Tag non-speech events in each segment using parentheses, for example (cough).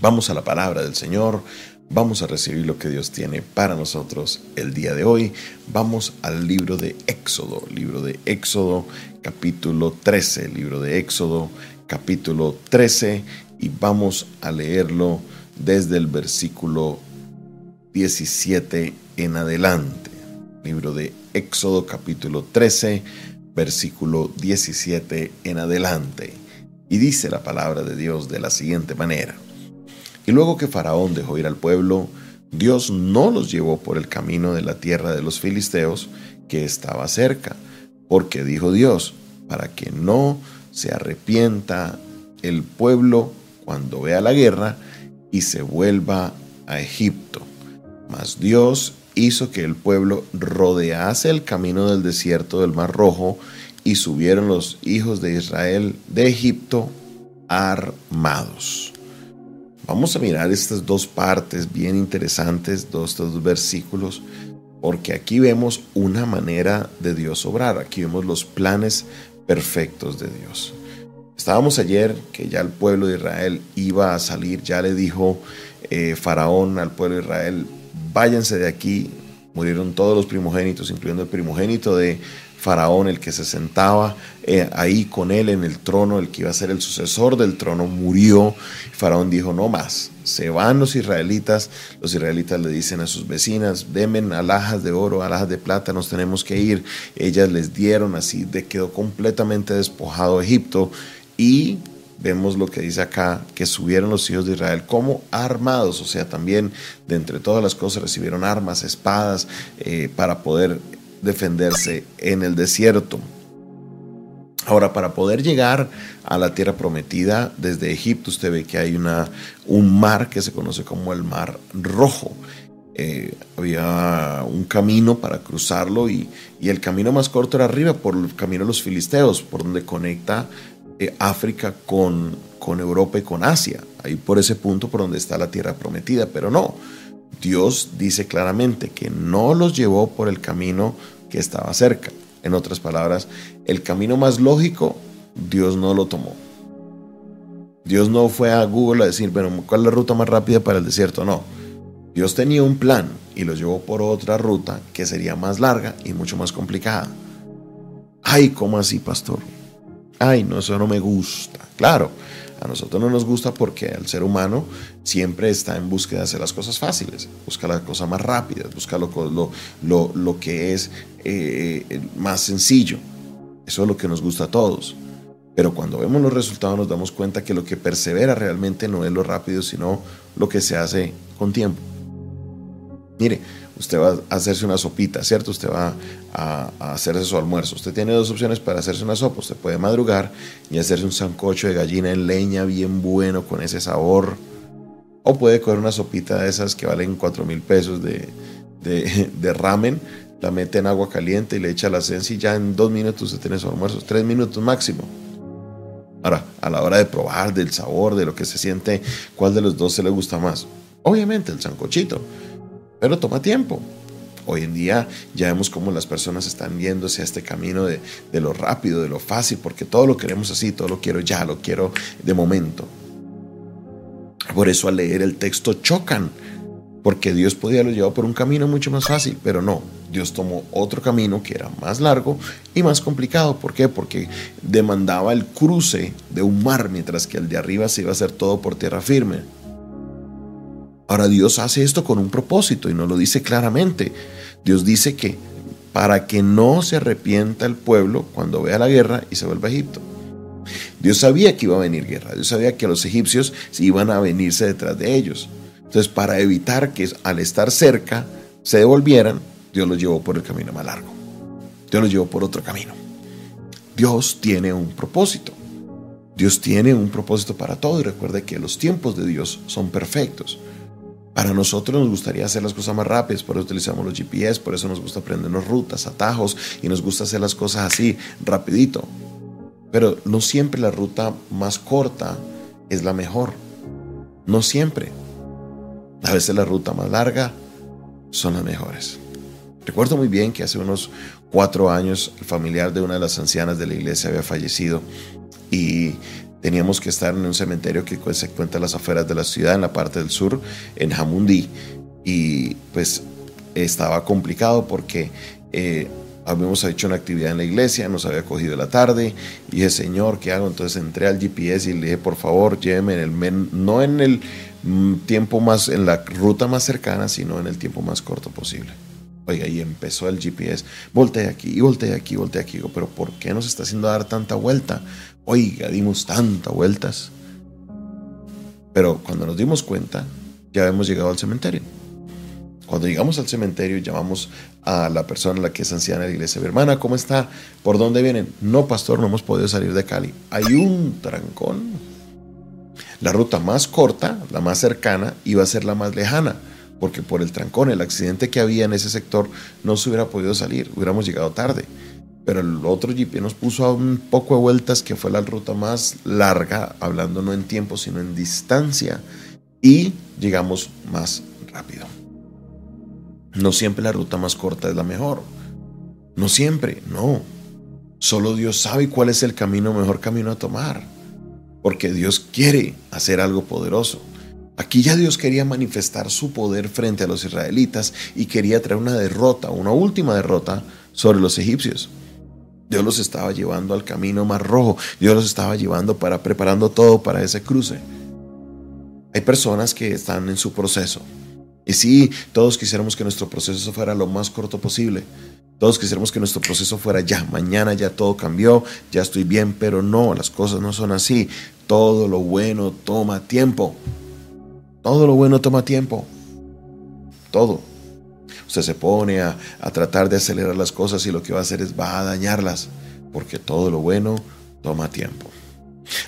Vamos a la palabra del Señor, vamos a recibir lo que Dios tiene para nosotros el día de hoy. Vamos al libro de Éxodo, libro de Éxodo capítulo 13, libro de Éxodo capítulo 13 y vamos a leerlo desde el versículo 17 en adelante. Libro de Éxodo capítulo 13, versículo 17 en adelante. Y dice la palabra de Dios de la siguiente manera. Y luego que Faraón dejó ir al pueblo, Dios no los llevó por el camino de la tierra de los filisteos que estaba cerca, porque dijo Dios, para que no se arrepienta el pueblo cuando vea la guerra y se vuelva a Egipto. Mas Dios hizo que el pueblo rodease el camino del desierto del Mar Rojo y subieron los hijos de Israel de Egipto armados. Vamos a mirar estas dos partes bien interesantes, dos, estos dos versículos, porque aquí vemos una manera de Dios obrar, aquí vemos los planes perfectos de Dios. Estábamos ayer que ya el pueblo de Israel iba a salir, ya le dijo eh, Faraón al pueblo de Israel, váyanse de aquí, murieron todos los primogénitos, incluyendo el primogénito de Faraón, el que se sentaba eh, ahí con él en el trono, el que iba a ser el sucesor del trono, murió. Faraón dijo, no más, se van los israelitas. Los israelitas le dicen a sus vecinas, denme alhajas de oro, alhajas de plata, nos tenemos que ir. Ellas les dieron, así de quedó completamente despojado Egipto. Y vemos lo que dice acá, que subieron los hijos de Israel como armados, o sea, también de entre todas las cosas recibieron armas, espadas, eh, para poder defenderse en el desierto. Ahora, para poder llegar a la tierra prometida desde Egipto, usted ve que hay una, un mar que se conoce como el Mar Rojo. Eh, había un camino para cruzarlo y, el camino más corto era arriba por el camino de los filisteos, por donde conecta eh, África con, con Europa y con Asia. Ahí por ese punto por donde está la tierra prometida, pero no. Dios dice claramente que no los llevó por el camino que estaba cerca. En otras palabras, el camino más lógico, Dios no lo tomó. Dios no fue a Google a decir, bueno, ¿cuál es la ruta más rápida para el desierto? No. Dios tenía un plan y lo llevó por otra ruta que sería más larga y mucho más complicada. Ay, ¿cómo así, pastor? Ay, no, eso no me gusta. Claro, a nosotros no nos gusta porque el ser humano siempre está en búsqueda de hacer las cosas fáciles, busca las cosas más rápidas, busca lo, lo, lo, que es eh, más sencillo. Eso es lo que nos gusta a todos. Pero cuando vemos los resultados nos damos cuenta que lo que persevera realmente no es lo rápido, sino lo que se hace con tiempo. Mire, usted va a hacerse una sopita, ¿cierto? Usted va a, hacerse su almuerzo. Usted tiene dos opciones para hacerse una sopa. Usted puede madrugar y hacerse un sancocho de gallina en leña bien bueno con ese sabor. O puede coger una sopita de esas que valen 4 mil pesos de, (laughs) de, ramen, la mete en agua caliente y le echa la esencia y ya en dos minutos usted tiene su almuerzo. Tres minutos máximo. Ahora, a la hora de probar del sabor, de lo que se siente, ¿cuál de los dos se le gusta más? Obviamente el sancochito pero toma tiempo. Hoy en día ya vemos cómo las personas están yéndose a este camino de, lo rápido, de lo fácil, porque todo lo queremos así, todo lo quiero ya, lo quiero de momento. Por eso al leer el texto chocan, porque Dios podía lo llevar por un camino mucho más fácil, pero no, Dios tomó otro camino que era más largo y más complicado. ¿Por qué? Porque demandaba el cruce de un mar, mientras que el de arriba se iba a hacer todo por tierra firme. Ahora Dios hace esto con un propósito y nos lo dice claramente. Dios dice que para que no se arrepienta el pueblo cuando vea la guerra y se vuelva a Egipto. Dios sabía que iba a venir guerra, Dios sabía que los egipcios iban a venirse detrás de ellos. Entonces, para evitar que al estar cerca se devolvieran, Dios los llevó por el camino más largo. Dios los llevó por otro camino. Dios tiene un propósito. Dios tiene un propósito para todo y recuerde que los tiempos de Dios son perfectos. Para nosotros nos gustaría hacer las cosas más rápidas, por eso utilizamos los GPS, por eso nos gusta aprendernos rutas, atajos y nos gusta hacer las cosas así, rapidito. Pero no siempre la ruta más corta es la mejor. No siempre. A veces la ruta más larga son las mejores. Recuerdo muy bien que hace unos cuatro años el familiar de una de las ancianas de la iglesia había fallecido y Teníamos que estar en un cementerio que se encuentra a las afueras de la ciudad, en la parte del sur, en Jamundí. Y pues estaba complicado porque eh, habíamos hecho una actividad en la iglesia, nos había cogido la tarde y dije, Señor, ¿qué hago? Entonces entré al GPS y le dije, por favor, lléveme en el, no en el mm, tiempo más, en la ruta más cercana, sino en el tiempo más corto posible. Oiga, y empezó el GPS, volteé aquí, y volteé aquí, volteé aquí. pero ¿por qué nos está haciendo dar tanta vuelta? Oiga, dimos tantas vueltas. Pero cuando nos dimos cuenta, ya habíamos llegado al cementerio. Cuando llegamos al cementerio, llamamos a la persona la que es anciana de la iglesia. hermana, ¿cómo está? ¿Por dónde vienen? No, pastor, no hemos podido salir de Cali. Hay un trancón. La ruta más corta, la más cercana, iba a ser la más lejana, porque por el trancón, el accidente que había en ese sector, no se hubiera podido salir, hubiéramos llegado tarde. Pero el otro GP nos puso a un poco de vueltas, que fue la ruta más larga, hablando no en tiempo, sino en distancia, y llegamos más rápido. No siempre la ruta más corta es la mejor. No siempre, no. Solo Dios sabe cuál es el camino, mejor camino a tomar. Porque Dios quiere hacer algo poderoso. Aquí ya Dios quería manifestar su poder frente a los israelitas y quería traer una derrota, una última derrota sobre los egipcios. Dios los estaba llevando al camino más rojo. Dios los estaba llevando para preparando todo para ese cruce. Hay personas que están en su proceso, y sí, todos quisiéramos que nuestro proceso fuera lo más corto posible. Todos quisiéramos que nuestro proceso fuera ya, mañana ya todo cambió, ya estoy bien, pero no, las cosas no son así. Todo lo bueno toma tiempo. Todo lo bueno toma tiempo. Todo. Usted se pone a, a tratar de acelerar las cosas y lo que va a hacer es va a dañarlas, porque todo lo bueno toma tiempo.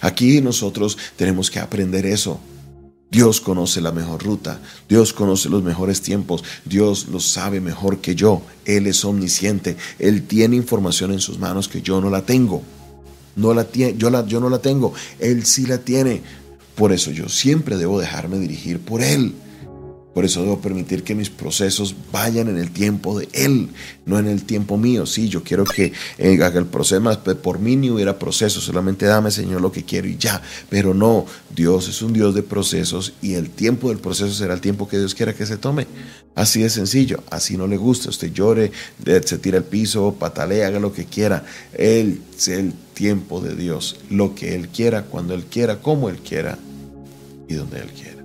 Aquí nosotros tenemos que aprender eso. Dios conoce la mejor ruta, Dios conoce los mejores tiempos, Dios lo sabe mejor que yo, Él es omnisciente, Él tiene información en sus manos que yo no la tengo. No la tiene, yo, la, yo no la tengo, Él sí la tiene. Por eso yo siempre debo dejarme dirigir por Él. Por eso debo permitir que mis procesos vayan en el tiempo de Él, no en el tiempo mío. Sí, yo quiero que eh, haga el proceso, por mí ni hubiera proceso, solamente dame, Señor, lo que quiero y ya. Pero no, Dios es un Dios de procesos y el tiempo del proceso será el tiempo que Dios quiera que se tome. Así de sencillo, así no le gusta. Usted llore, se tira al piso, patalea, haga lo que quiera. Él es el tiempo de Dios, lo que Él quiera, cuando Él quiera, como Él quiera y donde Él quiera.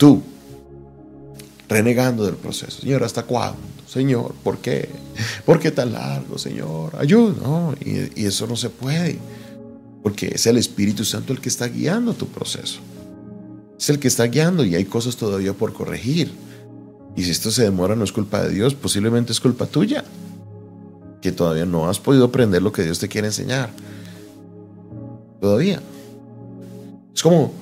Tú, renegando del proceso. Señor, ¿hasta cuándo? Señor, ¿por qué? ¿Por qué tan largo, Señor? Ayuda. y, y eso no se puede. Porque es el Espíritu Santo el que está guiando tu proceso. Es el que está guiando y hay cosas todavía por corregir. Y si esto se demora no es culpa de Dios, posiblemente es culpa tuya. Que todavía no has podido aprender lo que Dios te quiere enseñar. Todavía. Es como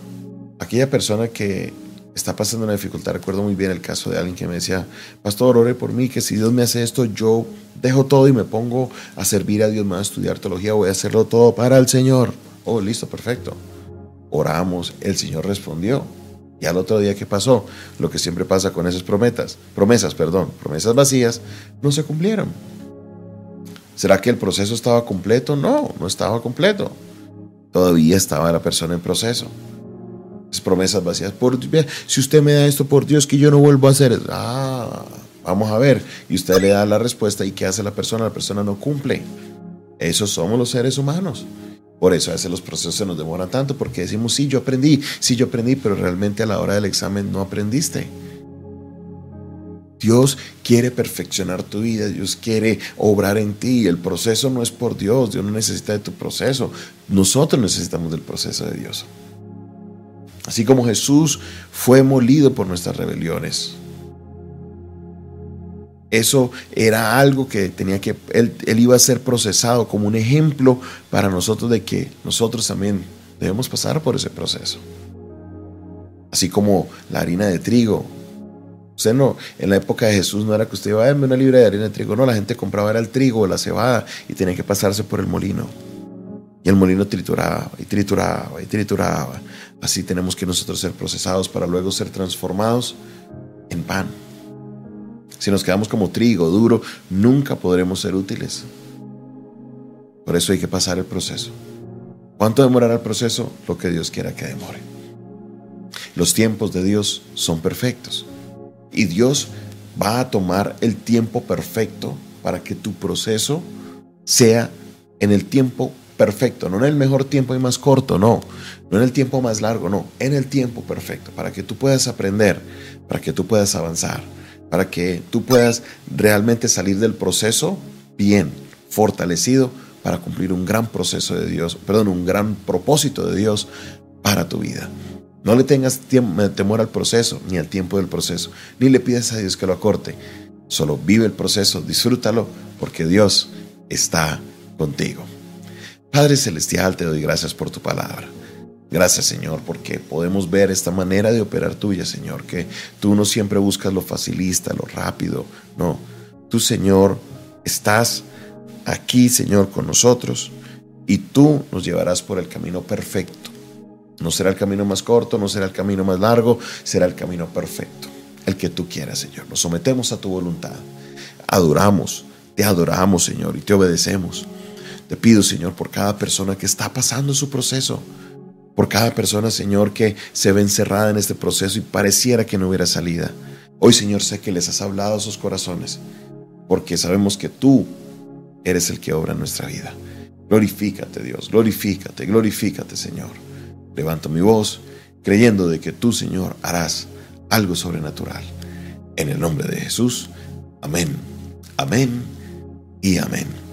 aquella persona que está pasando una dificultad. Recuerdo muy bien el caso de alguien que me decía, pastor, ore por mí, que si Dios me hace esto, yo dejo todo y me pongo a servir a Dios, me voy a estudiar teología, voy a hacerlo todo para el Señor. Oh, listo, perfecto. Oramos, el Señor respondió. Y al otro día, ¿qué pasó? Lo que siempre pasa con esas promesas, promesas, perdón, promesas vacías, no se cumplieron. ¿Será que el proceso estaba completo? No, no estaba completo. Todavía estaba la persona en proceso promesas vacías. Por, si usted me da esto, por Dios, que yo no vuelvo a hacer. Ah, vamos a ver. Y usted le da la respuesta y ¿qué hace la persona? La persona no cumple. Esos somos los seres humanos. Por eso a veces los procesos se nos demoran tanto, porque decimos, sí, yo aprendí, sí, yo aprendí, pero realmente a la hora del examen no aprendiste. Dios quiere perfeccionar tu vida, Dios quiere obrar en ti. El proceso no es por Dios, Dios no necesita de tu proceso. Nosotros necesitamos del proceso de Dios. Así como Jesús fue molido por nuestras rebeliones. Eso era algo que tenía que, él, iba a ser procesado como un ejemplo para nosotros de que nosotros también debemos pasar por ese proceso. Así como la harina de trigo. Usted no, en la época de Jesús no era que usted iba a darme una libra de harina de trigo, no, la gente compraba era el trigo o la cebada y tenía que pasarse por el molino. El molino trituraba y trituraba y trituraba. Así tenemos que nosotros ser procesados para luego ser transformados en pan. Si nos quedamos como trigo duro, nunca podremos ser útiles. Por eso hay que pasar el proceso. ¿Cuánto demorará el proceso? Lo que Dios quiera que demore. Los tiempos de Dios son perfectos. Y Dios va a tomar el tiempo perfecto para que tu proceso sea en el tiempo perfecto, no en el mejor tiempo y más corto, no, no en el tiempo más largo, no, en el tiempo perfecto, para que tú puedas aprender, para que tú puedas avanzar, para que tú puedas realmente salir del proceso bien, fortalecido para cumplir un gran proceso de Dios, perdón, un gran propósito de Dios para tu vida. No le tengas temor al proceso, ni al tiempo del proceso, ni le pidas a Dios que lo acorte. Solo vive el proceso, disfrútalo, porque Dios está contigo. Padre Celestial, te doy gracias por tu palabra. Gracias Señor, porque podemos ver esta manera de operar tuya, Señor, que tú no siempre buscas lo facilista, lo rápido, no. Tú, Señor, estás aquí, Señor, con nosotros y tú nos llevarás por el camino perfecto. No será el camino más corto, no será el camino más largo, será el camino perfecto, el que tú quieras, Señor. Nos sometemos a tu voluntad. Adoramos, te adoramos, Señor, y te obedecemos. Te pido, Señor, por cada persona que está pasando su proceso, por cada persona, Señor, que se ve encerrada en este proceso y pareciera que no hubiera salida. Hoy, Señor, sé que les has hablado a sus corazones, porque sabemos que tú eres el que obra en nuestra vida. Glorifícate, Dios, glorifícate, glorifícate, Señor. Levanto mi voz creyendo de que tú, Señor, harás algo sobrenatural. En el nombre de Jesús, amén, amén y amén.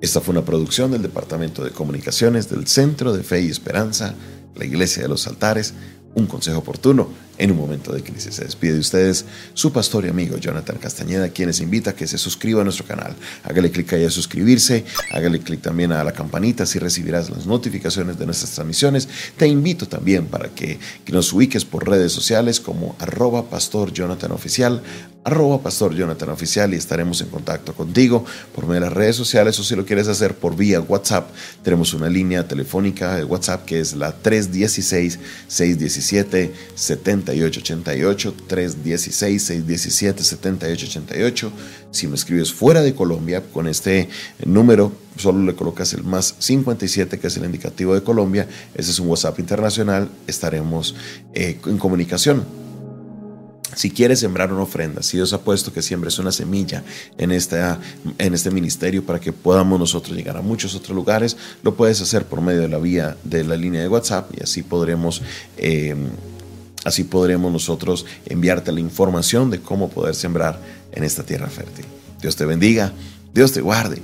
Esta fue una producción del Departamento de Comunicaciones del Centro de Fe y Esperanza, la Iglesia de los Altares, un consejo oportuno en un momento de crisis. Se despide de ustedes su pastor y amigo Jonathan Castañeda, quien les invita a que se suscriba a nuestro canal. Hágale clic ahí a suscribirse, hágale clic también a la campanita, así recibirás las notificaciones de nuestras transmisiones. Te invito también para que, nos ubiques por redes sociales como arroba pastor Jonathan Oficial, arroba pastor Jonathan Oficial y estaremos en contacto contigo por medio de las redes sociales o si lo quieres hacer por vía WhatsApp, tenemos una línea telefónica de WhatsApp que es la 316 617 70 7888 316 617 7888. Si me escribes fuera de Colombia con este número, solo le colocas el más 57 que es el indicativo de Colombia. Ese es un WhatsApp internacional. Estaremos eh, en comunicación. Si quieres sembrar una ofrenda, si Dios ha puesto que siembres una semilla en, esta, en este ministerio para que podamos nosotros llegar a muchos otros lugares, lo puedes hacer por medio de la vía de la línea de WhatsApp y así podremos eh, Así podremos nosotros enviarte la información de cómo poder sembrar en esta tierra fértil. Dios te bendiga, Dios te guarde.